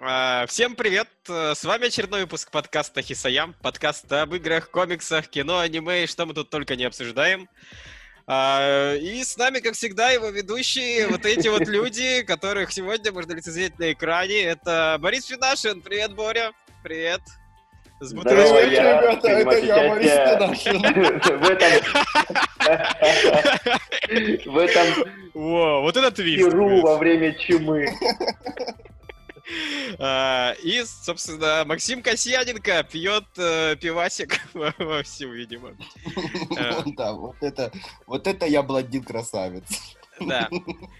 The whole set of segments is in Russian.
А, Всем привет! Э, С вами очередной выпуск подкаста Хисаям. Подкаст об играх, комиксах, кино, аниме и что мы тут только не обсуждаем. А, И с нами, как всегда, его ведущие, вот эти вот люди, которых сегодня можно лицезреть на экране. Это Борис Финашин. Привет, Боря. Привет. С Здорово, я ребята, это я, Борис Финашин. в этом в этом Во, вот это твист. пиру во время чумы. А, И, собственно, Максим Касьяненко пьет э, пивасик во- вовсю, видимо. Э, Да, вот это, вот это я блондин-красавец. Да.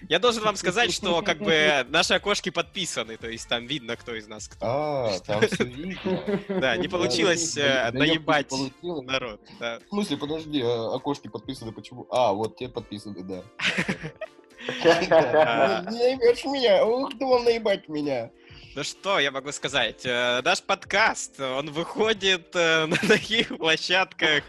Я должен вам сказать, что как бы наши окошки подписаны, то есть там видно, кто из нас кто. А, там все видно. Да, не получилось э, наебать народ. В смысле, подожди, а окошки подписаны почему? А, вот те подписаны, да. А. Не наебешь меня, ух, думал наебать меня. Ну что я могу сказать? Э, Наш подкаст, он выходит э, на таких площадках.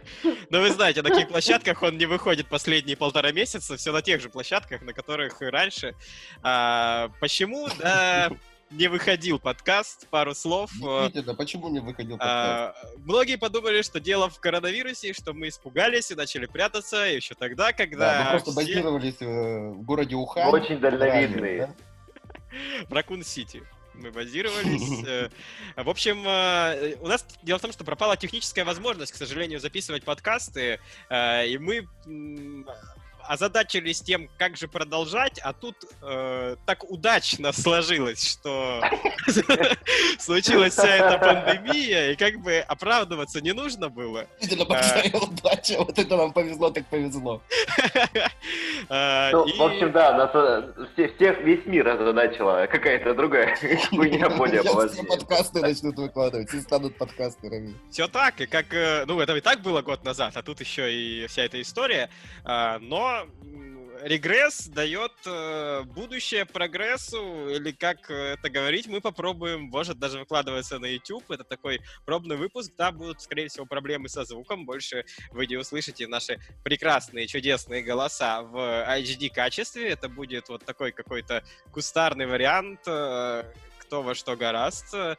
Ну, вы знаете, на таких площадках он не выходит последние полтора месяца, все на тех же площадках, на которых и раньше. А, Почему, да, не выходил подкаст, пару слов. э, Действительно, почему не выходил подкаст? А, многие подумали, что дело в коронавирусе, что мы испугались и начали прятаться еще тогда, Да, когда мы просто все базировались э, в городе Ухан. Очень дальновидные. Правильно, в Ракун-Сити. Мы базировались. э, В общем, э, у нас дело в том, что пропала техническая возможность, к сожалению, записывать подкасты, э, и мы озадачились тем, как же продолжать, а тут э, так удачно сложилось, что случилась вся эта пандемия, и как бы оправдываться не нужно было. Большая удача. Вот это нам повезло, так повезло. Э, Ну, и- в общем, да, нас э, все- всех, весь мир озадачила какая-то другая хуйня более поважнее. подкасты начнут выкладывать, все станут подкастерами. Все так, и как, э, ну, это и так было год назад, а тут еще и вся эта история. А, Но регресс дает э, будущее прогрессу, или как это говорить, мы попробуем, может, даже выкладываться на YouTube. Это такой пробный выпуск, да, будут, скорее всего, проблемы со звуком, больше вы не услышите наши прекрасные, чудесные голоса в HD-качестве. Это будет вот такой какой-то кустарный вариант, э, кто во что гораст. Э,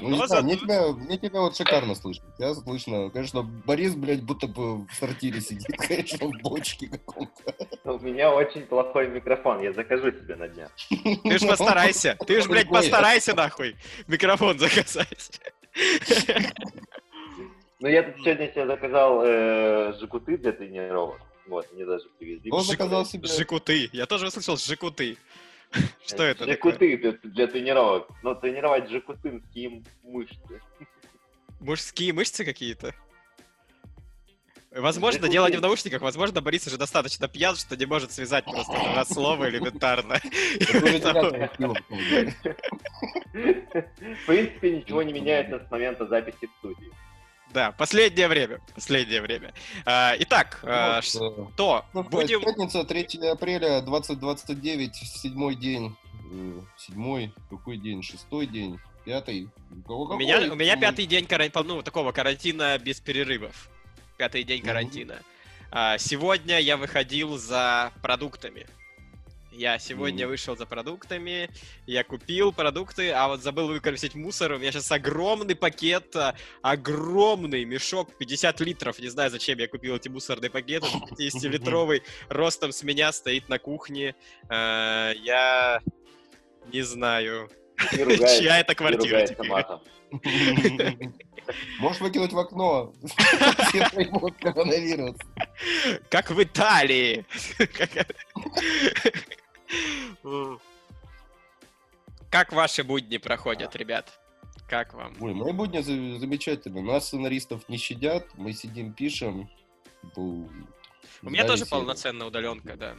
Ну, но не знаю, мне зато- тебя, мне тебя вот шикарно слышно. Тебя слышно. Конечно, Борис, блядь, будто бы в сортире сидит, конечно, в бочке каком-то. У меня очень плохой микрофон, я закажу себе на днях. Ты ж постарайся. Ты ж, блядь, постарайся, нахуй, микрофон заказать. Ну, я тут сегодня себе заказал э, жигуты для тренировок. Вот, мне даже привезли. Он заказал себе... Жикуты. Я тоже услышал жикуты. Что это? Жигуты для, для тренировок. Но тренировать жигутынские мышцы. Мужские мышцы какие-то? Возможно, дело не в наушниках, возможно, Борис уже достаточно пьян, что не может связать просто два слова элементарно. В принципе, ничего не меняется с момента записи в студии. Да, последнее время. Последнее время. А, Итак, а, Вот, что что? ну, Будем... Пятница, 3 апреля, 2029, седьмой день. Седьмой, какой день? Шестой день? Пятый? У кого У меня, у меня Ну, пятый день карантина, ну, такого карантина без перерывов. Пятый день карантина. А, сегодня я выходил за продуктами. Я сегодня Мгм. вышел за продуктами, я купил продукты, а вот забыл выбросить мусор. У меня сейчас огромный пакет, а, огромный мешок, 50 литров. Не знаю, зачем я купил эти мусорные пакеты. 50-литровый, ростом с меня стоит на кухне. А, я не знаю, чья это квартира теперь. Можешь выкинуть в окно. Все поймут коронавирус. Как в Италии. Как ваши будни проходят, ребят? Как вам? Ой, мои будни за- замечательно. Нас, сценаристов, не щадят. Мы сидим, пишем. У меня тоже полноценная удаленка, да.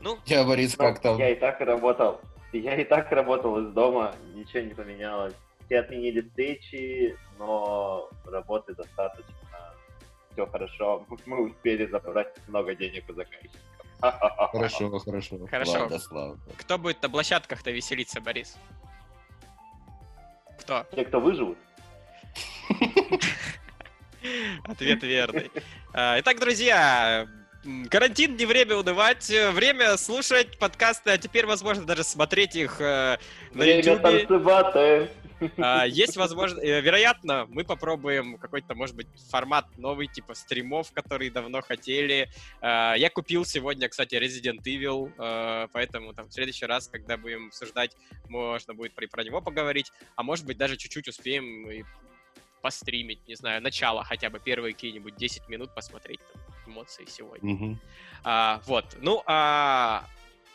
Ну, Я, Борис, Ну, как там? Я и так работал. Я и так работал из дома, ничего не поменялось. Все отменили встречи, но работы достаточно. Все хорошо. Мы успели забрать много денег у заказчиков. Хорошо, хорошо. Хорошо. Ладно, слава. кто будет на площадках-то веселиться, Борис? Кто? Те, кто выживут, Ответ верный. А, Итак, друзья, карантин не время унывать, время слушать подкасты, а теперь, возможно, даже смотреть их э, на Время YouTube. танцевать. А, Есть возможность, вероятно, мы попробуем какой-то, может быть, формат новый, типа стримов, которые давно хотели. А, Я купил сегодня, кстати, Resident Evil, э, поэтому там в следующий раз, когда будем обсуждать, можно будет про, него поговорить, а может быть даже чуть-чуть успеем и постримить, не знаю, начало хотя бы, первые какие-нибудь 10 минут посмотреть там, эмоции сегодня. Мгм. А, вот, ну, а,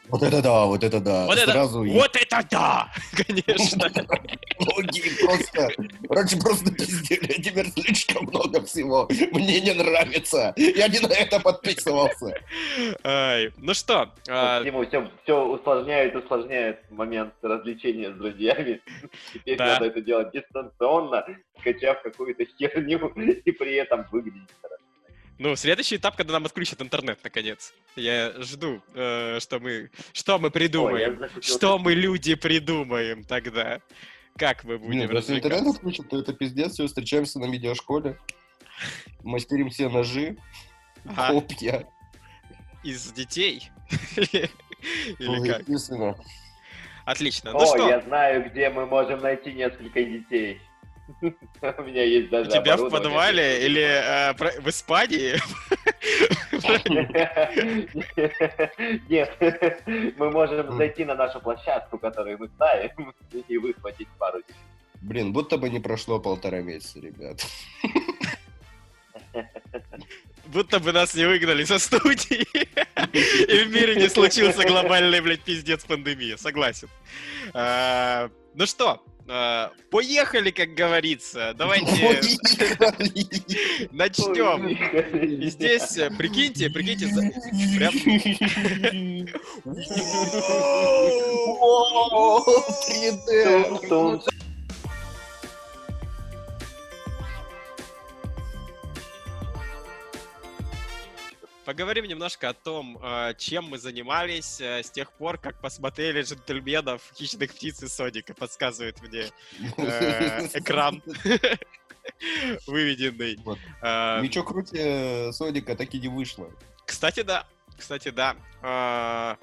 Вот это да, вот это да. вот, это, Сразу и вот это да, конечно. многие просто... Раньше просто пиздели, а теперь слишком много всего. Мне не нравится. Я не на это подписывался. Ай, Ну что, а, Ему все, все усложняет, усложняет момент развлечения с друзьями. Теперь Да. надо это делать дистанционно, скачав какую-то херню и при этом выглядеть хорошо. Ну, следующий этап, когда нам отключат интернет, наконец. Я жду, э, что мы, что мы Ой, придумаем, захотел что мы люди придумаем тогда. Как мы будем Нет, если интернет отключат, то это пиздец. Все, встречаемся на видеошколе. Мастерим все ножи, Ага, копья. из детей? Или Ну, как? Отлично. Ну О, я знаю, где мы можем найти несколько детей. У меня есть у даже тебя в подвале или э, в Испании? Нет, мы можем М. зайти на нашу площадку, которую мы ставим, и выхватить пару. Блин, будто бы не прошло полтора месяца, ребят. Будто бы нас не выгнали со студии, и в мире не случился глобальный, блядь, пиздец пандемия. Согласен. А, Ну что, поехали, как говорится. Давайте начнем. Здесь, э, прикиньте, прикиньте, прям- О, 3D. Поговорим немножко о том, э, чем мы занимались э, с тех пор, как посмотрели джентльменов хищных птиц и Соника, подсказывает мне э, экран выведенный. Ничего круче Соника так и не вышло. Кстати, да. Кстати, да.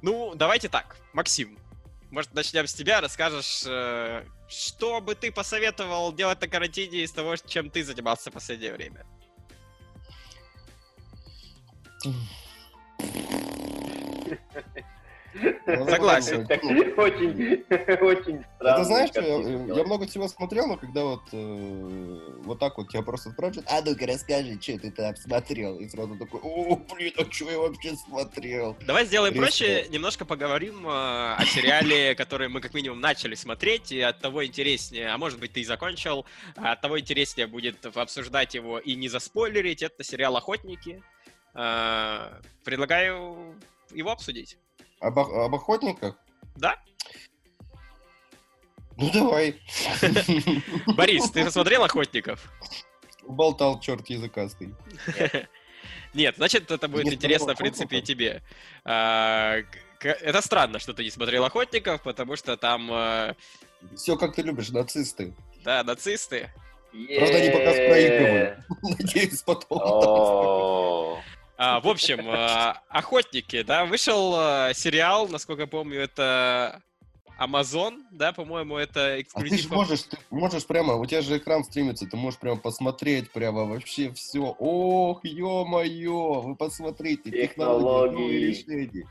Ну, давайте так. Максим, может, начнем с тебя, расскажешь, что бы ты посоветовал делать на карантине из того, чем ты занимался в последнее время? Согласен. Так, Очень, очень странно. Это знаешь, я, ты я много всего смотрел, но когда вот э, вот так вот тебя просто спрашивают, а ну-ка расскажи, что ты там смотрел, и сразу такой, о, блин, а что я вообще смотрел? Давай сделаем Резко. проще, немножко поговорим э, о сериале, который мы как минимум начали смотреть, и от того интереснее, а может быть ты и закончил, а от того интереснее будет обсуждать его и не заспойлерить. Это сериал «Охотники». Э, Предлагаю его обсудить. Об, об охотниках? Да? Ну давай. Борис, ты посмотрел «Охотников»? Болтал черт языкастый. Нет, значит, это будет интересно, смотрел в принципе, и тебе. А, к- Это странно, что ты не смотрел «Охотников», потому что там, э, Все как ты любишь, нацисты. да, нацисты. Правда, они пока проигрывают. Надеюсь, потом. А, в общем, а, охотники, да, вышел а, сериал, насколько я помню, это Amazon, да, по-моему, это А ты эксклюзив. же можешь, ты можешь прямо, у тебя же экран стримится, ты можешь прямо посмотреть прямо вообще все. Ох, ё-моё, вы посмотрите, технологии, Технологии. решения.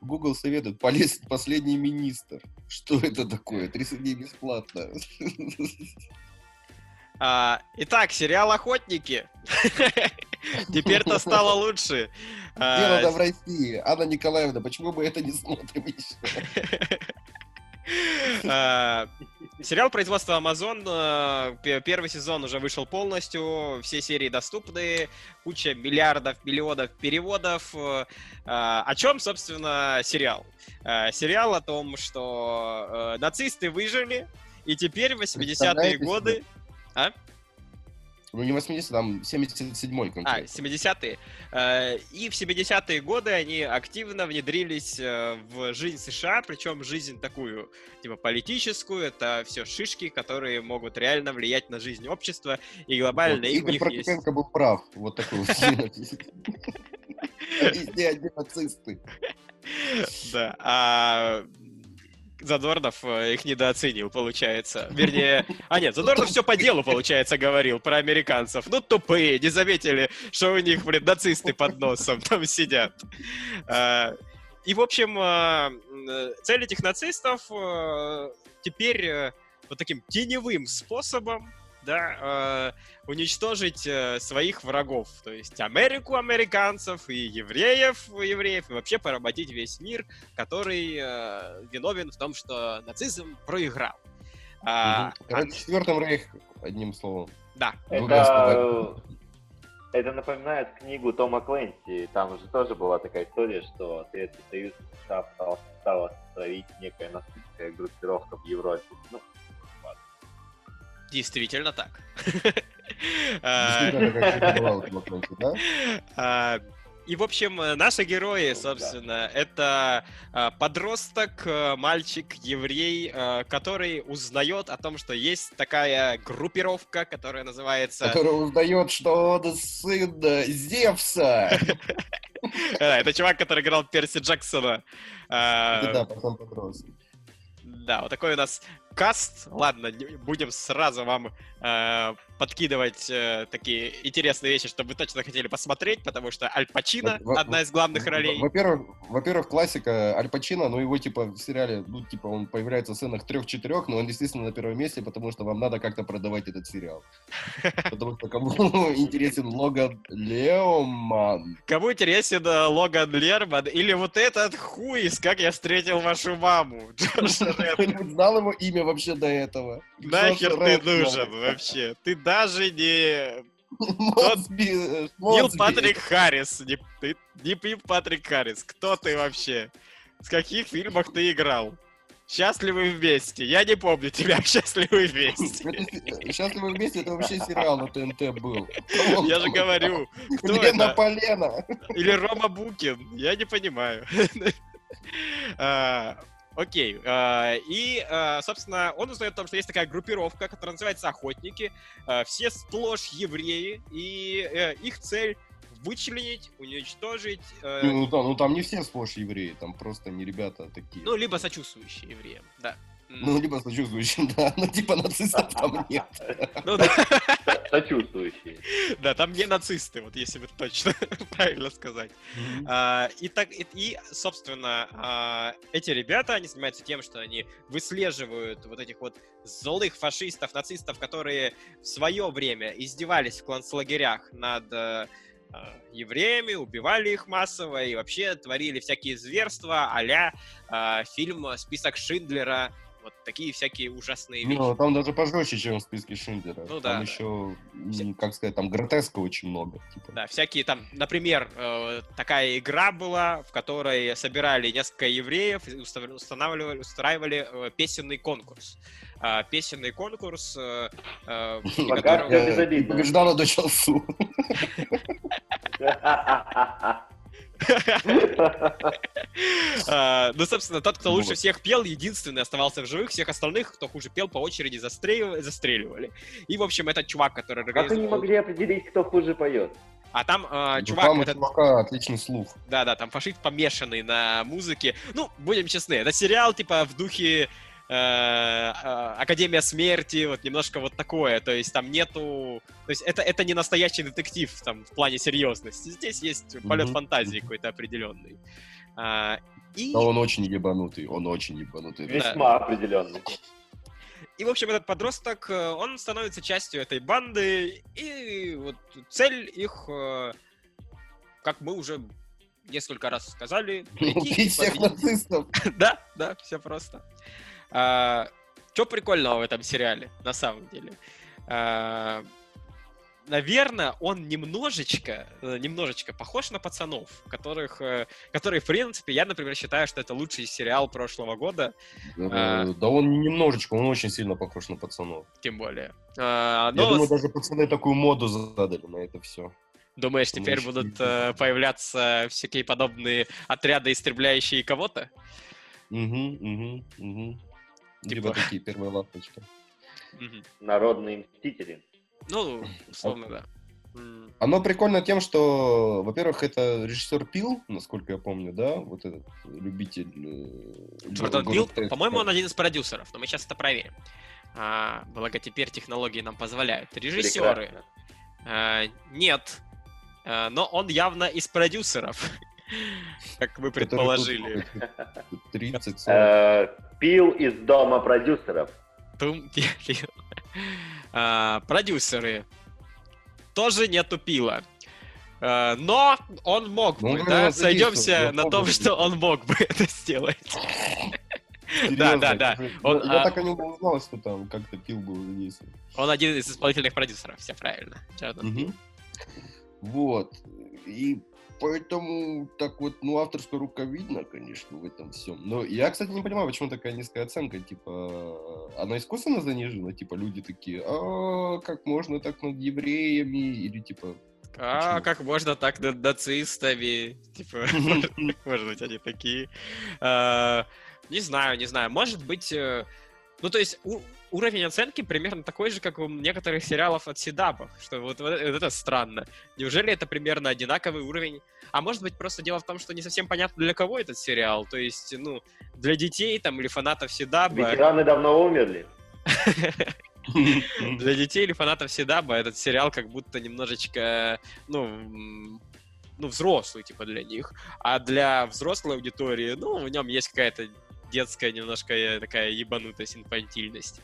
Google советует полез последний министр. Что это такое? 30 дней бесплатно. А, итак, сериал Охотники. Теперь-то стало лучше. А, Дело там в России. Анна Николаевна, почему мы это не смотрим еще? А, Сериал производства Amazon, пе- первый сезон уже вышел полностью, все серии доступны, куча миллиардов, миллионов переводов. А, О чем, собственно, сериал? Сериал о том, что нацисты выжили, и теперь в 80-е Представляете годы... Ну не 80, там 77-й А, конкретно. 70-е. Э, И в 70-е годы они активно внедрились э, в жизнь США, причем жизнь такую, типа политическую, это все шишки, которые могут реально влиять на жизнь общества, и глобально Вот, их- у них есть... Прокопенко был прав. Вот такой вот. Везде одни нацисты. Да, а Задорнов э, их недооценил, получается. Вернее, а нет, Задорнов все по делу, получается, говорил про американцев. Ну, тупые, не заметили, что у них, блин, нацисты под носом там сидят. А, И, в общем, м, цель этих нацистов э, теперь э, вот таким теневым способом да, э, уничтожить э, своих врагов, то есть Америку американцев и евреев евреев, и вообще поработить весь мир, который э, виновен в том, что нацизм проиграл. А, Мгм. Короче, четвертым рейх, одним словом. да, Это, это напоминает книгу Тома Кленси. Там же тоже была такая история, что Советский Союз стал, стал остановить некая нацистская группировка в Европе. Ну, да? А, И, в общем, наши герои, собственно, это а, подросток, мальчик, еврей, который узнает о том, что есть такая группировка, которая называется... Который узнает, что он сын э, Зевса. Это чувак, который играл Перси Джексона. А, Да, потом подрос. Да, вот такой у нас каст. Ладно, будем сразу вам э, подкидывать э, такие интересные вещи, чтобы вы точно хотели посмотреть, потому что Аль Пачино Во- одна из главных ролей. Во-первых, во-первых, классика Аль Пачино, ну его типа в сериале, ну типа он появляется в сценах трех-четырех, но он естественно на первом месте, потому что вам надо как-то продавать этот сериал. Потому что кому интересен Логан Леоман. Кому интересен э, Логан Лерман или вот этот хуй «Как я встретил вашу маму»? Кто-нибудь знал его имя вообще до этого? Нахер ты нужен вообще? Ты даже не э, Нил. Патрик Харрис. Не, ты, не Патрик Харрис. Кто ты вообще? В каких фильмах ты играл? Счастливы вместе. Я не помню тебя Счастливы вместе. «Счастливы вместе» это вообще сериал на ТНТ был. Я же говорю, кто Лена это? Полена. Или Рома Букин? Я не понимаю. А, Окей. а, И, а, собственно, он узнает о том, что есть такая группировка, которая называется Охотники. А, Все сплошь евреи, и э, их цель вычленить, уничтожить, э, Ну там, ну там не все сплошь евреи, там просто не ребята такие. ну, либо сочувствующие евреям, да. Ну, либо сочувствующим, да, но типа нацистов там нет. ну да, сочувствующие. да, там не нацисты, вот если бы точно правильно сказать. А, и, так, и, и, собственно, а, эти ребята, они занимаются тем, что они выслеживают вот этих вот злых фашистов, нацистов, которые в свое время издевались в концлагерях над э, а, евреями, убивали их массово и вообще творили всякие зверства а-ля а, фильм «Список Шиндлера», вот такие всякие ужасные вещи. Ну, там даже пожестче, чем в списке Шиндлера. Ну да, Там да. еще, м, как сказать, там гротеска очень много. типа. Да, всякие там, например, э, такая игра была, в которой собирали несколько евреев и устанавливали, устраивали э, песенный конкурс. А, песенный конкурс, э, э, в безобидно. Побеждала до часу. А, Ну, собственно, тот, кто лучше всех пел, единственный оставался в живых, всех остальных, кто хуже пел, по очереди застрелив- застреливали. И, в общем, этот чувак, который Как они могли определить, кто хуже поет? А там э, чувак, Там у этот чувака отличный слух. Да-да, там фашист помешанный на музыке. Ну, будем честны, это сериал типа в духе Академия смерти, вот немножко вот такое. То есть там нету... То есть это, это не настоящий детектив там в плане серьезности. Здесь есть полет Мгм. фантазии какой-то определенный. А, и, Да он очень ебанутый, он очень ебанутый. Весьма определенно. и, в общем, этот подросток, э, он становится частью этой банды, и вот цель их, э, как мы уже несколько раз сказали, Убить всех нацистов. Да, да, все просто. А, что прикольного в этом сериале, на самом деле? А, наверное, он немножечко, э, немножечко похож на пацанов, которых, э, которые, в принципе, я, например, считаю, что это лучший сериал прошлого года, А. Э, Да он не немножечко, он очень сильно похож на пацанов. тем более. А, Я но думаю, с- даже пацаны такую моду задали на это все. думаешь, теперь очень будут э, появляться всякие подобные отряды, истребляющие кого-то? Угу, угу, угу. Либо Типа- такие первые лапочки. Мгм. Народные мстители. Ну, условно, да. Оно прикольно тем, что, во-первых, это режиссер Пил, насколько я помню, да, вот этот любитель. э, Джордан Пил, по-моему, он один из продюсеров, но мы сейчас это проверим. А, благо теперь технологии нам позволяют. Режиссеры. Прекрасно. А, нет. А, но он явно из продюсеров, как мы Который предположили. тут 30 40. Э, Пил из дома продюсеров. А, Продюсеры. Тоже нету пила. А, Но он мог Ну, бы, говорил, да, он сойдемся на том, что он мог бы это сделать. Серьезно, да, да, да. я- Он, Я а- так и не узнал, что там как-то Пил был задействован. Он один из исполнительных продюсеров, все правильно. Джордан. Вот. И поэтому так вот, ну, авторская рука видно, конечно, в этом всем. Но я, кстати, не понимаю, почему такая низкая оценка. Типа, она искусственно занижена? Типа, люди такие, а как можно так над евреями? Или типа... А Почему? как можно так над нацистами? Типа, может быть, они такие. А, Не знаю, не знаю. Может быть... э, Ну, то есть, уровень оценки примерно такой же, как у некоторых сериалов от Седаба. Что вот, вот это странно. Неужели это примерно одинаковый уровень? А может быть, просто дело в том, что не совсем понятно, для кого этот сериал. То есть, ну, для детей там или фанатов Седаба. Ветераны давно умерли. Для детей или фанатов Седаба этот сериал как будто немножечко, ну, ну, взрослый, типа, для них. А для взрослой аудитории, ну, в нем есть какая-то детская немножко э, такая ебанутость, инфантильность.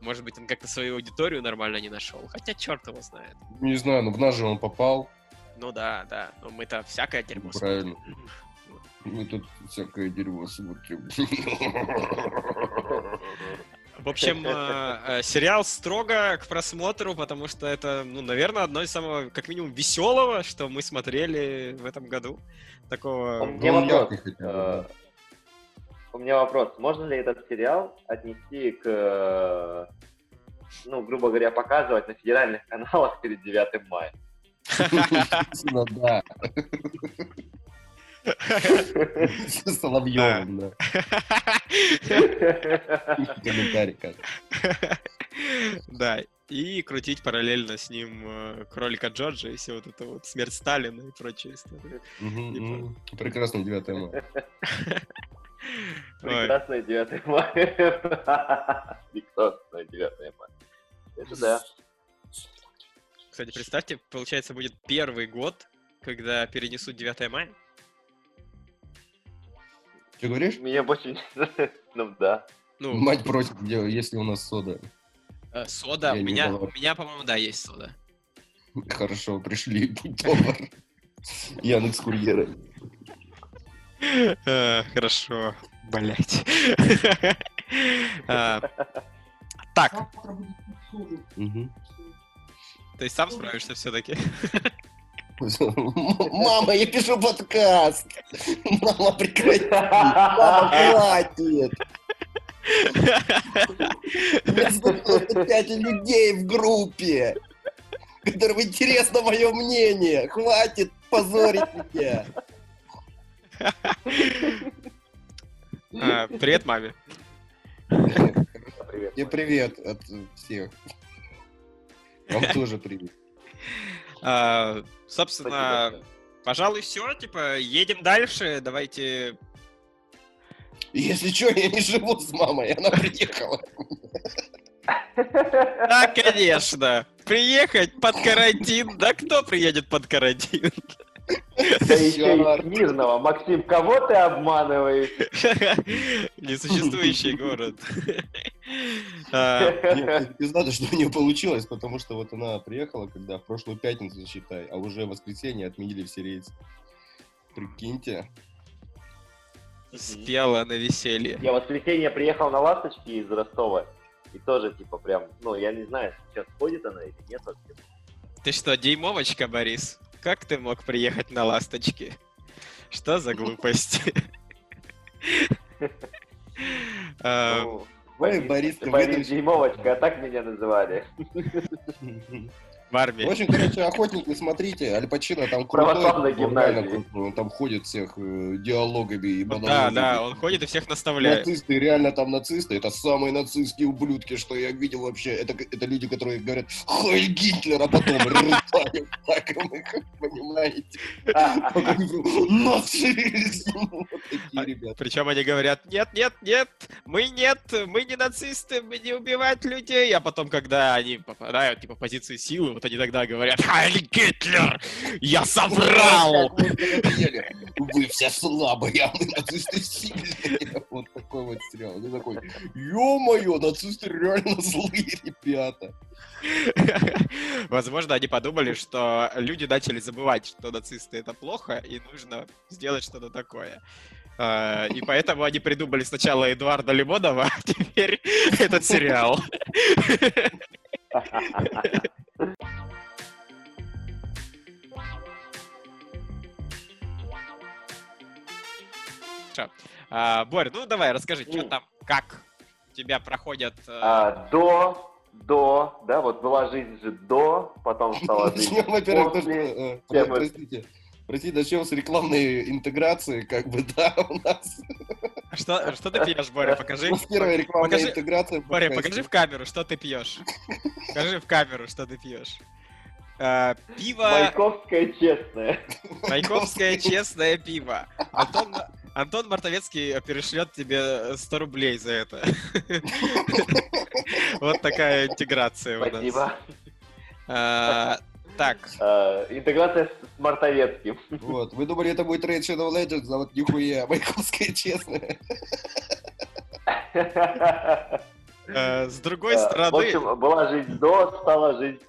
Может быть, он как-то свою аудиторию нормально не нашел. Хотя черт его знает. Не знаю, ну в нас же он попал. Ну да, да. Но мы-то всякое дерьмо Правильно. смотрим. Мы тут всякое дерьмо смотрим. В общем, э, э, сериал строго к просмотру, потому что это, ну, наверное, одно из самого, как минимум, веселого, что мы смотрели в этом году. Такого... Меня Ну, вопрос. У меня вопрос. Можно ли этот сериал отнести к, ну, грубо говоря, показывать на федеральных каналах перед 9 мая? Ну да. Соловьевым, да. Комментарий как. Да, и крутить параллельно с ним э, кролика Джорджа и все вот это вот, смерть Сталина и прочие истории. Мгм, Типа. Прекрасно 9 мая. Ой, Прекрасное 9 мая. Прекрасное 9 мая. Это да. Кстати, представьте, получается, будет первый год, когда перенесут 9 мая. Что говоришь? Меня больше не... Ну да. Ну, Мать просит, если у нас сода. э, сода. я У не меня, была. у меня, по-моему, да, есть сода. Хорошо, пришли, будь добр. Яндекс курьера. Э, Хорошо, блять. Так, Мгм. ты сам справишься все-таки? Мама, я пишу подкаст. Мама, прекрати. Мама, хватит. 195 людей в группе, которым интересно мое мнение. Хватит позорить меня. А, Привет маме. Привет. Тебе привет от всех. Вам тоже привет. А, Собственно, пожалуй, все. Типа, едем дальше. Давайте Если что, я не живу с мамой, она приехала. Да, конечно. Приехать под карантин. Да кто приедет под карантин? Да еще и Мирного. Максим, кого ты обманываешь? Несуществующий город. А, Нет, Пиздато, что у нее получилось, потому что вот она приехала, когда в прошлую пятницу, считай, а уже в воскресенье отменили все рейсы. Прикиньте. Спела на веселье. Я в воскресенье приехал на ласточки из Ростова. И тоже, типа, прям, ну, я не знаю, сейчас ходит она или нет вообще. Ты что, деймовочка, Борис? Как ты мог приехать на ласточке? Что за глупости? А, Ну, Борис, ты Борис выдашь. Дюймовочка, а так меня называли. В армии. В общем, короче, охотники, смотрите, Аль Пачино там крутой, Православной он там ходит всех э, диалогами и Да, монологами. да, он ходит и всех наставляет. Нацисты, реально там нацисты, это самые нацистские ублюдки, что я видел вообще. Это, это люди, которые говорят «Хайль Гитлер», а потом рыдают так, понимаете. Вот такие ребята. Причем они говорят, нет, нет, нет, мы нет, мы не нацисты, мы не убивать людей. А потом, когда они попадают типа, в позицию силы, вот они тогда говорят, Хайль Гитлер, я соврал! Как вы надоели. Вы все слабые, а мы нацисты сильные. Вот такой вот сериал. Ты такой, ё-моё, нацисты реально злые ребята. Возможно, они подумали, что люди начали забывать, что нацисты это плохо, и нужно сделать что-то такое. А, И поэтому они придумали сначала Эдуарда Лимонова, а теперь этот сериал. Хорошо. А, Борь, ну давай, расскажи, что там, как у тебя проходят... э, А, До, до, да, вот была жизнь же до, потом стала жизнь Начнем, во-первых, то, что, после. э, простите, простите, начнем с рекламной интеграции, как бы, да, у нас. Что, что ты пьешь, Боря? Покажи. У нас первая рекламная покажи- интеграция. Боря, покажи в камеру, что ты пьешь. Покажи в камеру, что ты пьешь. А, Пиво, Маяковская честная. Майковское честное пиво. Антон, Антон Мартовецкий перешлет тебе 100 рублей за это. Вот такая интеграция у нас. Спасибо. Так, А, Интеграция с Мартовецким. Вот, вы думали, это будет Raid Shadow Legends, а вот нихуя, Майковская честная. э, с другой А, В стороны, общем, была жизнь до, стала жизнь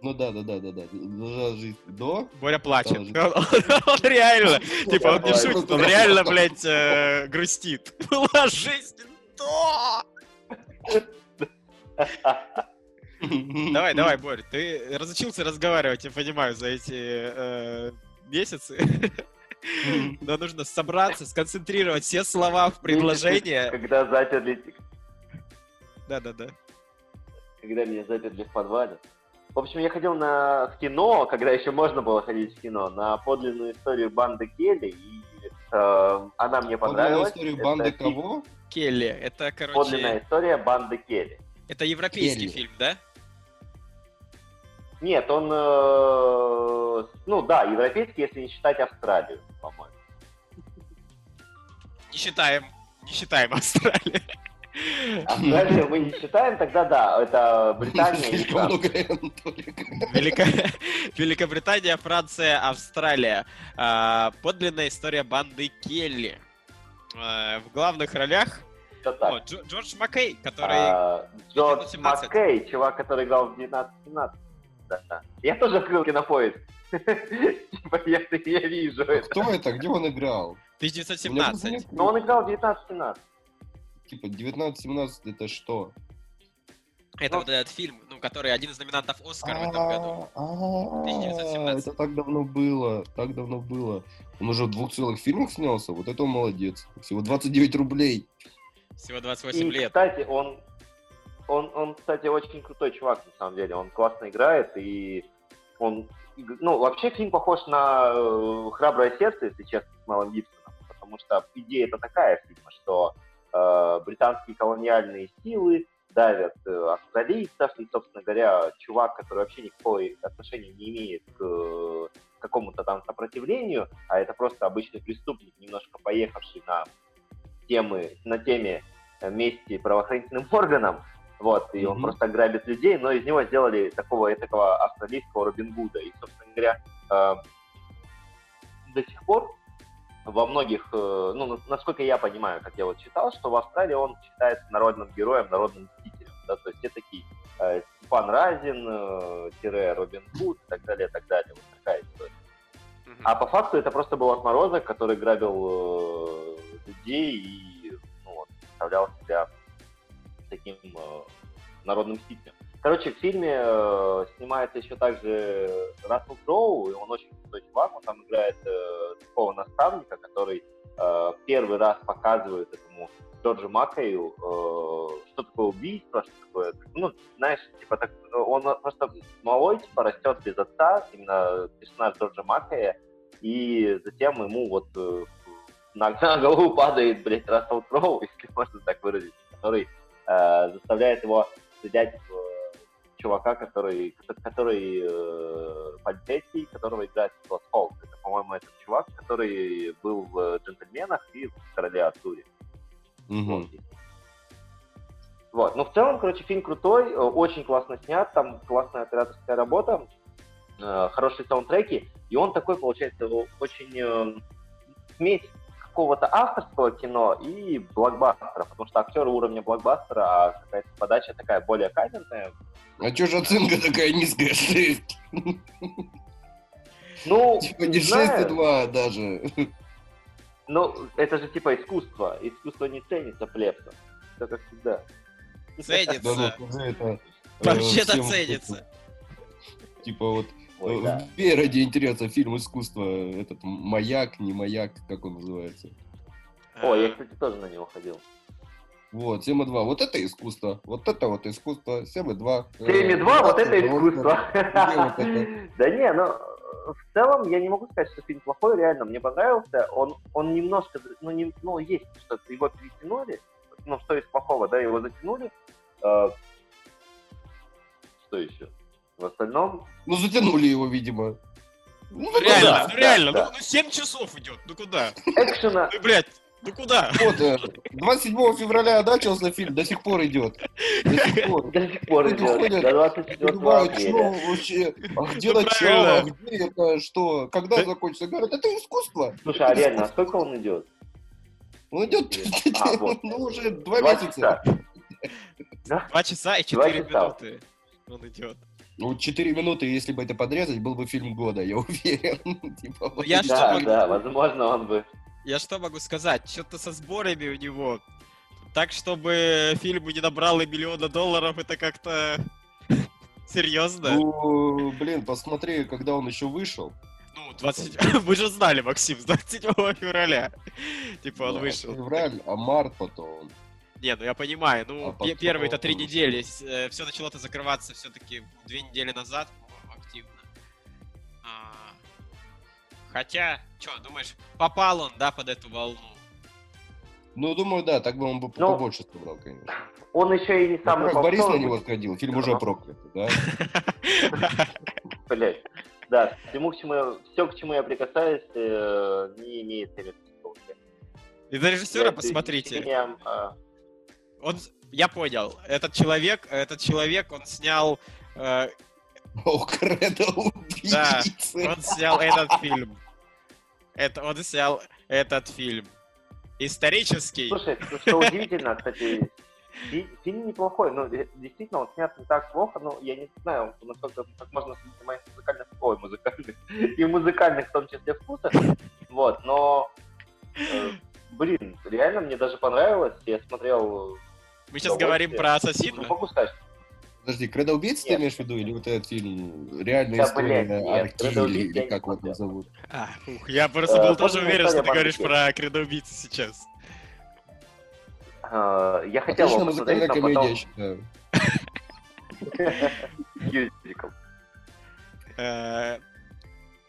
Ну да, да, да, да, да. Должна жить до. Боря плачет. Он, он реально, типа, он не шутит, он реально, блядь, э, грустит. Была жизнь до! Давай, давай, Борь, ты разучился разговаривать, я понимаю, за эти э, месяцы. Но нужно собраться, сконцентрировать все слова в предложение. Когда заперли, Да-да-да. когда меня заперли в подвале. В общем, я ходил на в кино, когда еще можно было ходить в кино, на подлинную историю банды Келли, и э, она мне Подлинная понравилась. история Это банды фи- кого? Келли, это, Подлинная короче, история банды Келли. это европейский Келли. фильм, да? Нет, он, э, ну да, европейский, если не считать Австралию, по-моему. Не считаем, не считаем Австралию. Австралию мы не считаем, тогда да, это Британия и Франция. Велика- Великобритания, Франция, Австралия. А, Подлинная история банды Келли. А, В главных ролях о, Джордж Маккей, который... А, Джордж 1917. Маккей, чувак, который играл в 1917. Да. Я тоже открыл кинопоиск. Типа, я, я вижу А это. Кто это? Где он играл? У меня просто 1917. нет- Но он играл в 1917. Типа 19-17 это что? Это Ну. вот этот фильм, ну, который один из номинантов Оскар в этом году. А, а, 1917. Это так давно было, так давно было. Он уже в двух целых фильмах снялся, вот это он молодец. Всего 29 рублей. Всего 28 И, лет. кстати, он, он, он, кстати, очень крутой чувак, на самом деле. Он классно играет, и он... Ну, вообще фильм похож на э, «Храброе сердце», если честно, с Мелом Гибсоном. Потому что идея это такая фильма, что э, британские колониальные силы давят э, австралийцев, и, собственно говоря, чувак, который вообще никакого отношения не имеет к э, какому-то там сопротивлению, а это просто обычный преступник, немножко поехавший на темы, на теме мести правоохранительным органам, вот, и он Мгм. просто грабит людей, но из него сделали такого такого австралийского Робин Гуда. И, собственно говоря, э, до сих пор во многих, э, ну, на- насколько я понимаю, как я вот читал, что в Австралии он считается народным героем, народным мстителем, да, то есть все такие э, Степан Разин, э, тире Робин Гуд и так далее, и так далее, вот такая история. А по факту это просто был отморозок, который грабил э, людей и ну, вот, представлял себя таким э, народным мстителем. Короче, в фильме э, снимается еще также Рассел Кроу, и он очень крутой чувак, он там играет э, такого наставника, который э, первый раз показывает этому Джорджем Маккею, э, что такое убийство, что такое, ну, знаешь, типа, так, он просто малой, типа, растет без отца, именно персонаж Джорджа Маккея, и затем ему вот э, на, на голову падает, блядь, Рассел Кроу, если можно так выразить, который э, заставляет его взять чувака, который, который э, полицейский, которого играет Николас Холт. Это, по-моему, этот чувак, который был в «Джентльменах» и в «Короле Артуре». Мгм. Вот. Но в целом, короче, фильм крутой, э, очень классно снят, там классная операторская работа, э, хорошие саундтреки, и он такой, получается, очень э, смесь какого-то авторского кино и блокбастера, потому что актеры уровня блокбастера, а какая-то подача такая более камерная. А чё же оценка такая низкая? 6? Ну, Типа не знаю. 6,2 даже. Ну, это же типа искусство. Искусство не ценится плебсом. Все как всегда. Да, Ценится. это, э, Вообще-то ценится. Типа вот Ой, э, да. в ради интереса фильм искусства, этот маяк, не маяк, как он называется. О, я, А, кстати, тоже на него ходил. Вот, 7,2. Вот это искусство. Вот это вот искусство. 7,2. Э, 7,2, вот это искусство. Где вот это? Да не, ну, в целом я не могу сказать, что фильм плохой, реально, мне понравился. Он, он немножко, ну, не, ну, есть что-то, его перетянули. Ну, что из плохого, да, его затянули. Э, Что еще? В остальном, Ну, затянули его, видимо. Ну, Ну реально, да, ну реально, да, ну, ну 7 часов идет, ну куда? экшена, Ну, блядь, ну куда? Вот, э, 27 февраля начался фильм, до сих пор идет. До сих пор. до сих пор идет, ходят, до 24 Понимают, апреля. что вообще, а где Ну, начало, а где это, что, когда Да. закончится? Говорят, это искусство. Слушай, а реально, а сколько он идет? Он идет, А, вот. ну, уже два месяца. Да? Два часа и Два 4 часа. минуты он идет. Ну, 4 минуты, если бы это подрезать, был бы фильм года, я уверен. Типа, вот я и что Да, могу- да, возможно, он бы... Я что могу сказать? Что-то со сборами у него. Так, чтобы фильм не набрал и миллиона долларов, это как-то серьезно. Ну, блин, посмотри, когда он еще вышел. Ну, 20... Мы же знали, Максим, с 27 февраля. Типа он Ну, вышел. Февраль, а март потом. Не, ну я понимаю, ну А потом- первые-то три недели, все начало-то закрываться все-таки две недели назад по-моему, активно. А, Хотя, что, думаешь, попал он, да, под эту волну? Ну, думаю, да, так бы он бы Ну, побольше собрал, конечно. Он еще и не самый Во-первых, Борис на него сходил, фильм уже Ага. проклятый, да? блядь. Да, всему, к чему, все, к чему я прикасаюсь, э, не имеет. И на режиссера За посмотрите. Он, я понял, этот человек, этот человек, он снял, э, О, кредо Да, он снял этот фильм. Это он снял этот фильм. Исторический. Слушай, что- что удивительно, кстати, фи- фильм неплохой, но де- действительно он снят не так плохо, но я не знаю, насколько как можно моих музыкальных, ой, музыкальных, и музыкальных в том числе вкусах, вот, но, э, блин, реально мне даже понравилось, я смотрел, Мы сейчас говорим про ассасина. могу Подожди, кредо убийцы ты имеешь в виду? Или вот этот фильм «Реальная Да, история блядь, нет, Аркили», «Кредо убийцы» или как его зовут? А, ух, я просто Э, был тоже уверен, что ты говоришь про кредоубийцы сейчас. э, я хотел его музыкальная посмотреть, но комедия, я считаю. Мюзикл. Э,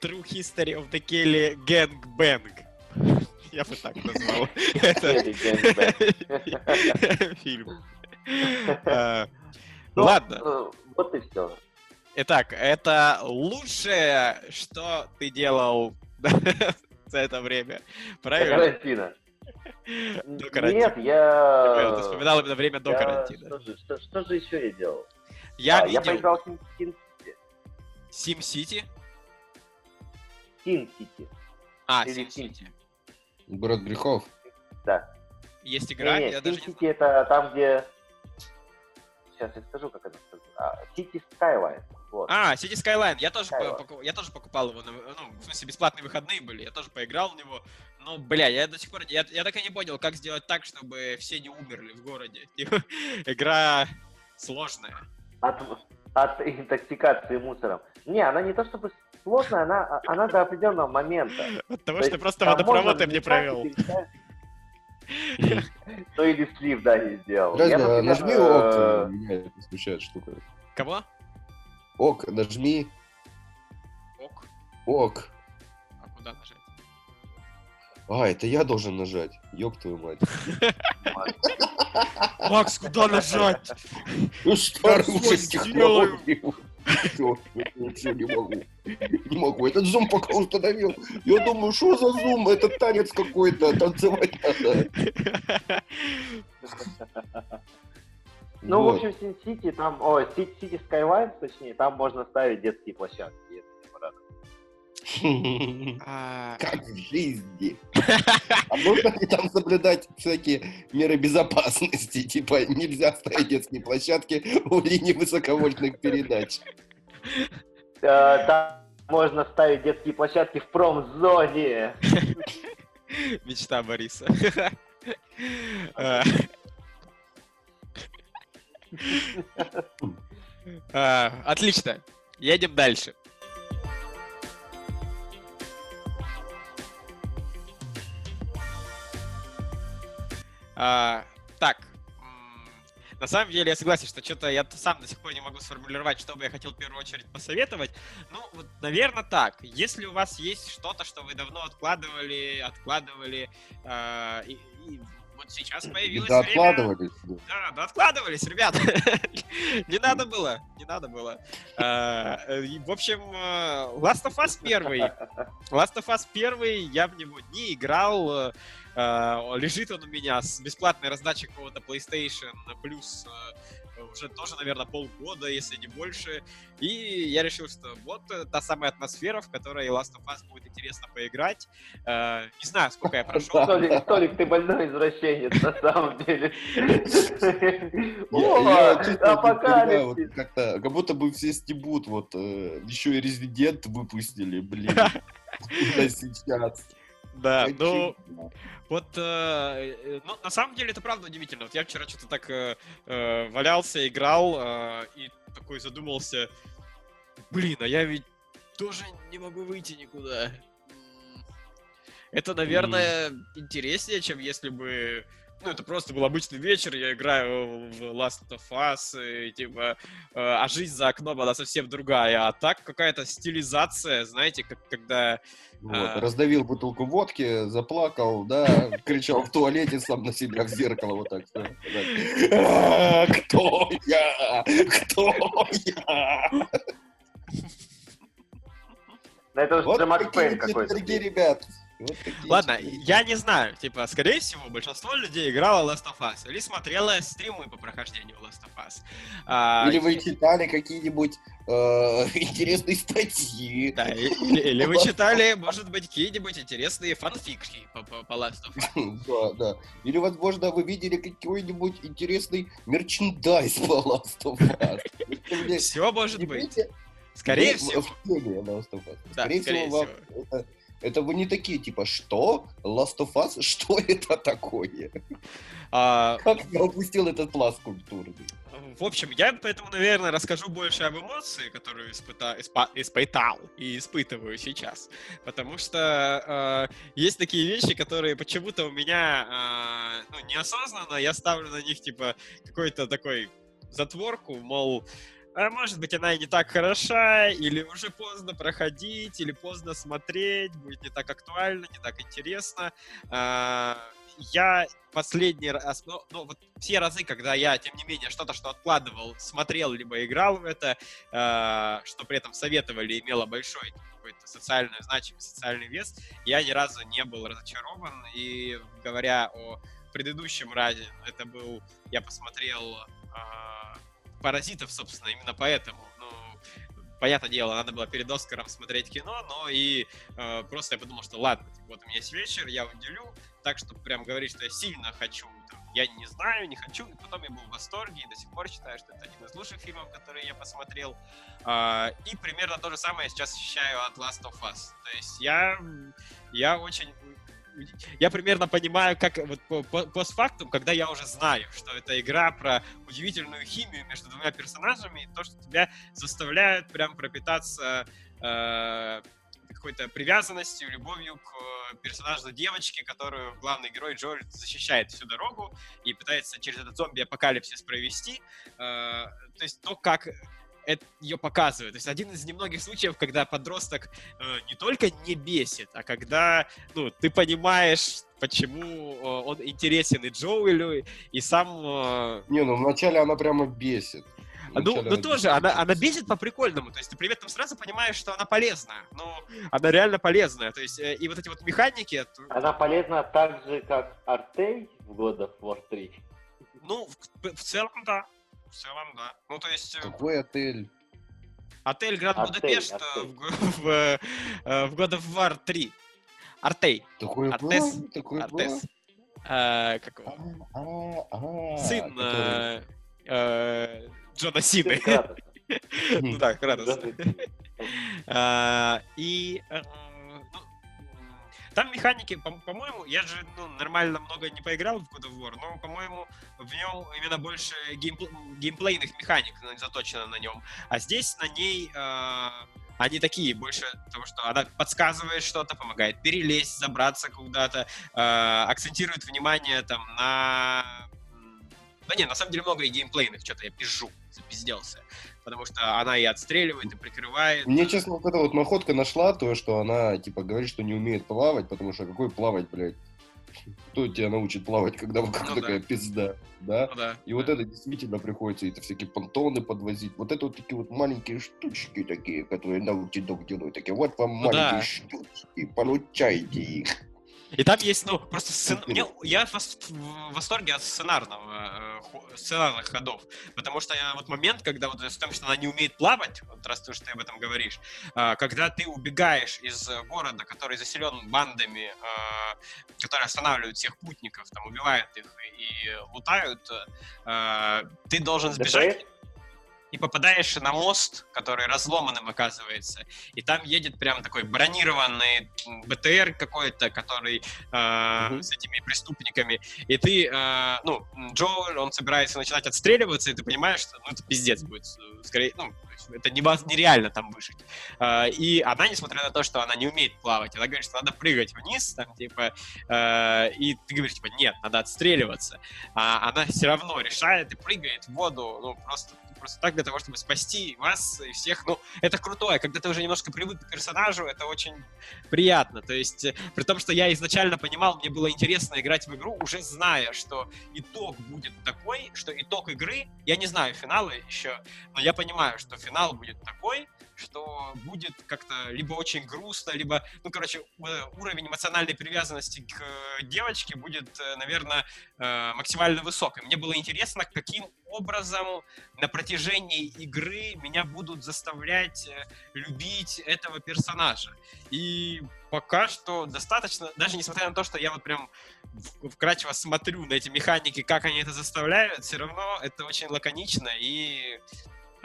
True History of the Kelly Gang Bang. Я бы так назвал. Это фильм. Э, Ну, Ладно. э, Вот и все. Итак, это лучшее, что ты делал за это время. Правильно? Карантина. До карантина. Нет, я... Ты вспоминал именно время до карантина. Что же, еще я делал? Я А, я поиграл в Sin Sim City. Sin City. А, Или Sim Sim. City. Город грехов. Да. Есть игра, Не, не, я Sin даже не City это там, где... Сейчас я скажу, как это. А, City Skyline. Вот. А, City Skyline. Я тоже, Skyline. по- поку- я тоже покупал его. на- ну, в смысле, бесплатные выходные были. Я тоже поиграл в него. Но, бля, я до сих пор... Я, я так и не понял, как сделать так, чтобы все не умерли в городе. Типа, Игра сложная. От, от интоксикации мусором. Не, она не то чтобы сложная, она, она до определенного момента. От того, То что просто водопровод можно им не взять и провел. Ну или слив, да, не сделал. А нажми э, ок, меня это смущает штука. Кого? Ок, нажми Ок. ок. А куда нажать? А, это я должен нажать. Ёб твою мать. Макс, куда нажать? Ну старый всё Всё, ничего не могу. Не могу. Этот зум пока установил. Я думаю, что за зум? Это танец какой-то. Танцевать надо. Ну, в Вот. общем, Sin City, там, о, City Skylines, точнее, там можно ставить детские площадки. Как в жизни. А нужно ли там соблюдать всякие меры безопасности? Типа нельзя ставить детские площадки у линии высоковольтных передач. Там можно ставить детские площадки в промзоне. Мечта Бориса. А. А, Отлично. Едем дальше. А, Так. На самом деле я согласен, что что-то я сам до сих пор не могу сформулировать, что бы я хотел в первую очередь посоветовать. Ну, вот, наверное, так. Если у вас есть что-то, что вы давно откладывали, откладывали, а, и, и вот сейчас появилось Да время... откладывались. да. Да, да откладывались, ребята. Не надо было, не надо было. А, и, В общем, э, Last of Us 1. Last of Us 1, я в него не играл. Э, Лежит он у меня с бесплатной раздачи какого-то PlayStation плюс э, уже тоже, наверное, полгода, если не больше. И я решил, что вот э, та самая атмосфера, в которой Last of Us будет интересно поиграть. Не знаю, сколько я прошел. Толик, ты больной извращенец, на самом деле. Апокалипсис. Как-то, как будто бы все стебут, вот еще и Резидент выпустили, блин. Сейчас. Да, ну? Вот, э, э, ну, на самом деле это правда удивительно. Вот я вчера что-то так э, э, валялся, играл э, и такой задумался, блин, а я ведь тоже не могу выйти никуда. Это, наверное, интереснее, чем если бы... Ну, это просто был обычный вечер, я играю в Last of Us, и, типа, э, а жизнь за окном, она совсем другая. А так какая-то стилизация, знаете, как когда... Вот, А. Раздавил бутылку водки, заплакал, да, кричал в туалете сам на себя в зеркало вот так. «А, Кто я? Кто я? Это уже Макс такие Пейн вот какой-то. дорогие ребят. Вот Ладно, вот. я не знаю, типа, скорее всего, большинство людей играло Last of Us или смотрело стримы по прохождению Last of Us. А, Или вы читали какие-нибудь э, интересные статьи. да, или, или вы читали, может быть, какие-нибудь интересные фанфикшки по, по, по Last of Us. Да, да. Или, возможно, вы видели какой-нибудь интересный мерчендайз по Last of Us. Все может быть. Скорее всего. Скорее скорее всего, вам это, это вы не такие, типа, что? Last of Us? Что это такое? А, Как я упустил этот пласт культуры? В общем, я поэтому, наверное, расскажу больше об эмоции, которые испыта- испа- испытал и испытываю сейчас. Потому что э, есть такие вещи, которые почему-то у меня э, ну, неосознанно, я ставлю на них, типа, какой-то такой затворку, мол, а может быть, она и не так хороша, или уже поздно проходить, или поздно смотреть, будет не так актуально, не так интересно. А, Я последний раз, ну, ну, вот все разы, когда я, тем не менее, что-то, что откладывал, смотрел, либо играл в это, э, что при этом советовали, имело большой какой-то социальную значимость, социальный вес, я ни разу не был разочарован. И говоря о предыдущем разе, это был, я посмотрел э, «Паразитов», собственно, именно поэтому. Ну, понятное дело, надо было перед Оскаром смотреть кино, но и э, просто я подумал, что ладно, типа, вот у меня есть вечер, я уделю, так, чтобы прям говорить, что я сильно хочу, там, я не знаю, не хочу, и потом я был в восторге, и до сих пор считаю, что это один из лучших фильмов, которые я посмотрел. А, и примерно то же самое я сейчас ощущаю от Last of Us. То есть я, я очень... Я примерно понимаю, как вот по, по- постфактум, когда я уже знаю, что это игра про удивительную химию между двумя персонажами, и то, что тебя заставляет прям пропитаться э, какой-то привязанностью, любовью к персонаж девочки, которую главный герой Джоэль защищает всю дорогу и пытается через этот зомби-апокалипсис провести. Э, то есть то, как это ее показывает. То есть один из немногих случаев, когда подросток э, не только не бесит, а когда ну, ты понимаешь, почему э, он интересен и Джоуэлю, и сам... Э... Не, ну вначале она прямо бесит. Ну, ну тоже, она, она бесит по-прикольному. То есть ты при этом сразу понимаешь, что она полезная. Ну, она реально полезная. То есть, э, и вот эти вот механики... Она полезна так же, как Артей в God of War 3. Ну, в, в целом, да в целом, да. Ну, то есть... Э, Какой отель? Отель Гранд Будапешт э, в, в, э, в God of War 3. Артей. Такой Артес. Был? Такой Артес. А, какой? А, а, а, Сын который... э, Джона Сины. Ну да, Кратос. И там механики, по-моему, я же ну, нормально много не поиграл в God of War, но, по-моему, в нем именно больше геймпл... геймплейных механик заточено на нем. А здесь на ней э, они такие, больше того, что она подсказывает что-то, помогает перелезть, забраться куда-то, э, акцентирует внимание там на... Да не, на самом деле много и геймплейных, что-то я пишу, запизделся потому что она и отстреливает, и прикрывает. Мне, честно, вот эта вот находка нашла то, что она, типа, говорит, что не умеет плавать, потому что какой плавать, блядь? Кто тебя научит плавать, когда вокруг ну, такая да. пизда, да? Ну, да? И да. вот это действительно приходится, это всякие понтоны подвозить. Вот это вот такие вот маленькие штучки такие, которые Naughty Dog делают. Такие, вот вам ну, маленькие да. штучки, получайте их. И там есть, ну, просто сцен... Мне, я в восторге от сценарного, э, сценарных ходов, потому что вот момент, когда вот с том, что она не умеет плавать, вот раз ты, что ты об этом говоришь, э, когда ты убегаешь из города, который заселен бандами, э, которые останавливают всех путников, там, убивают их и лутают, э, ты должен сбежать и попадаешь на мост, который разломанным оказывается, и там едет прям такой бронированный БТР какой-то, который э, mm-hmm. с этими преступниками, и ты, э, ну, Джоэл, он собирается начинать отстреливаться, и ты понимаешь, что, ну, это пиздец будет, скорее, ну, это нереально там выжить. Э, и она, несмотря на то, что она не умеет плавать, она говорит, что надо прыгать вниз, там, типа, э, и ты говоришь, типа, нет, надо отстреливаться. А она все равно решает и прыгает в воду, ну, просто просто так для того, чтобы спасти вас и всех. Ну, это крутое, когда ты уже немножко привык к персонажу, это очень приятно. То есть, э, при том, что я изначально понимал, мне было интересно играть в игру, уже зная, что итог будет такой, что итог игры, я не знаю финалы еще, но я понимаю, что финал будет такой, что будет как-то либо очень грустно, либо, ну, короче, уровень эмоциональной привязанности к э, девочке будет, э, наверное, э, максимально высок. И мне было интересно, каким образом на протяжении игры меня будут заставлять любить этого персонажа. И пока что достаточно, даже несмотря на то, что я вот прям вкратчиво смотрю на эти механики, как они это заставляют, все равно это очень лаконично и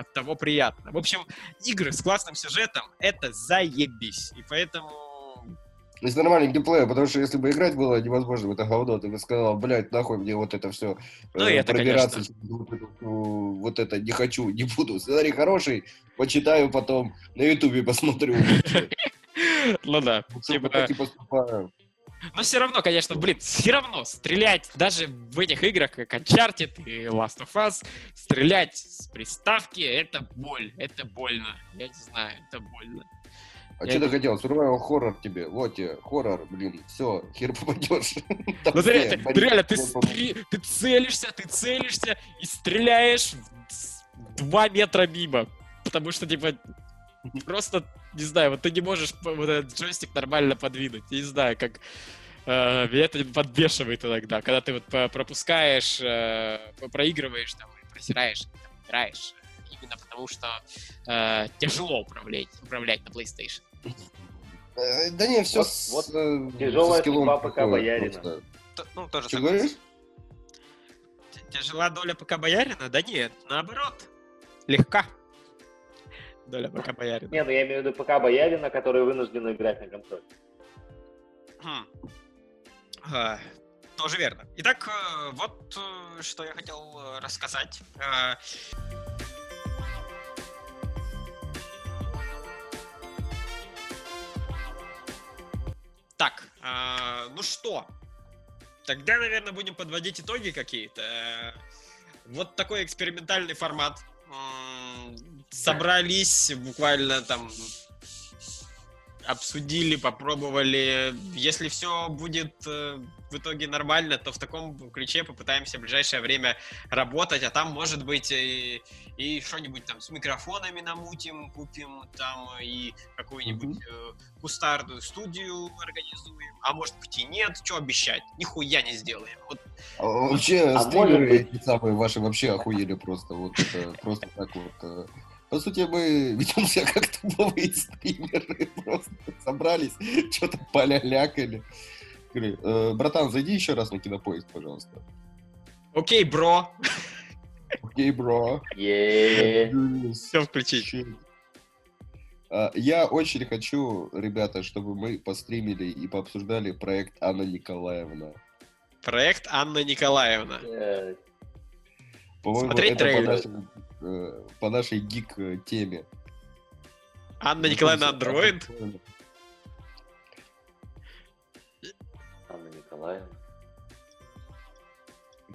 от того приятно. В общем, игры с классным сюжетом — это заебись. И поэтому это нормальный геймплей, потому что если бы играть было невозможно в это говно, ты бы сказал, блядь, нахуй мне вот это все ну, э, это, пробираться, вот, это, вот это не хочу, не буду. Сценарий хороший, почитаю потом, на ютубе посмотрю. Ну да. Типа, но все равно, конечно, блин, все равно стрелять даже в этих играх, как Uncharted и Last of Us, стрелять с приставки — это боль, это больно. Я не знаю, это больно. А я что ты хотел? Survival хоррор тебе. Вот тебе, хоррор, блин, все, хер попадешь. Ну ты, реально, ты, ты целишься, ты целишься и стреляешь два метра мимо. Потому что, типа, просто, не знаю, вот ты не можешь вот этот джойстик нормально подвинуть. Я не знаю, как... Э, меня это подбешивает иногда, когда ты вот пропускаешь, э, проигрываешь, там, просираешь, там, играешь. Именно потому что э, тяжело управлять, управлять на PlayStation. Э, да не, все вот, с, вот э, тяжелая судьба ПК Боярина. Ну, тоже Что говоришь? Тяжела доля ПК Боярина? Да нет, наоборот. Легка доля ПК Боярина. Нет, ну я имею в виду ПК Боярина, который вынужден играть на консоли. Хм. А, тоже верно. Итак, э, вот э, что я хотел э, рассказать. Так, ну что? Тогда, наверное, будем подводить итоги какие-то. Э, Вот такой экспериментальный формат. Собрались буквально там обсудили, попробовали. Если все будет э, в итоге нормально, то в таком ключе попытаемся в ближайшее время работать, а там, может быть, и, и что-нибудь там с микрофонами намутим, купим там и какую-нибудь э, кустарную студию организуем. А может быть и нет, что обещать? Нихуя не сделаем. Вот А Вообще, А стримеры эти самые ваши вообще охуели просто. Вот это просто так вот. Э. По сути, мы ведем себя как тубовые стримеры. Просто собрались, что-то полялякали. Говорю, «Э, братан, зайди еще раз на кинопоиск, пожалуйста. Окей, бро. Окей, бро. Все включить. А, Я очень хочу, ребята, чтобы мы постримили и пообсуждали проект Анна Николаевна. Проект Анна Николаевна. Э, По-моему, Смотреть трейлер. нашей, э, по нашей гик э, теме. Анна Николаевна Андроид. Анна Николаевна.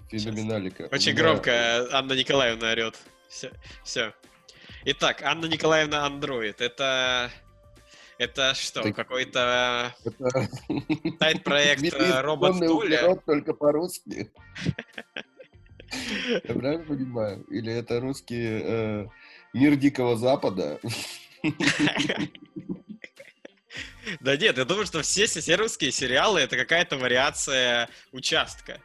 Феноменалика. Очень меня- громко Анна Николаевна орет. Все. Все. Итак, Анна Николаевна Андроид. Это... Это что, Так- какой-то Это сайт-проект э, робот только по-русски. Я правильно понимаю? Или это русский э, мир Дикого Запада? Да нет, я думаю, что все, все русские сериалы это какая-то вариация участка.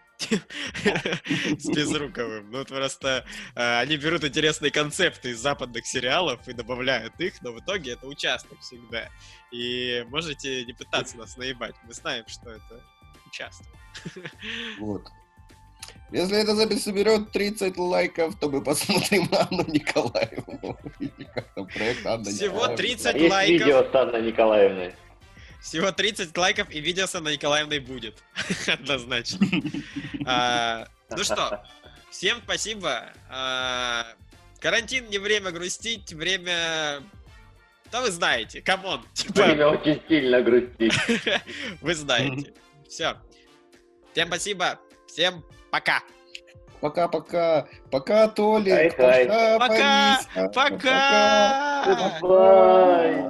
С Безруковым. Ну, просто э, они берут интересные концепты из западных сериалов и добавляют их, но в итоге это участок всегда. И можете не пытаться нас наебать. Мы знаем, что это участок. Вот. Если эта запись соберет 30 лайков, то мы посмотрим Анну Николаевну. Там проект Анна Всего Николаевна. 30 А есть лайков. видео с Анной Николаевной. Всего 30 лайков и видео с Анной Николаевной будет. Однозначно. А, Ну что, всем спасибо. А, Карантин не время грустить, время... Да вы знаете, come on. Типа, Время очень сильно грустить. вы знаете. Все. Всем спасибо. Всем пока. Пока-пока. Пока, Толик. Пока, Пока. Пока. Bye.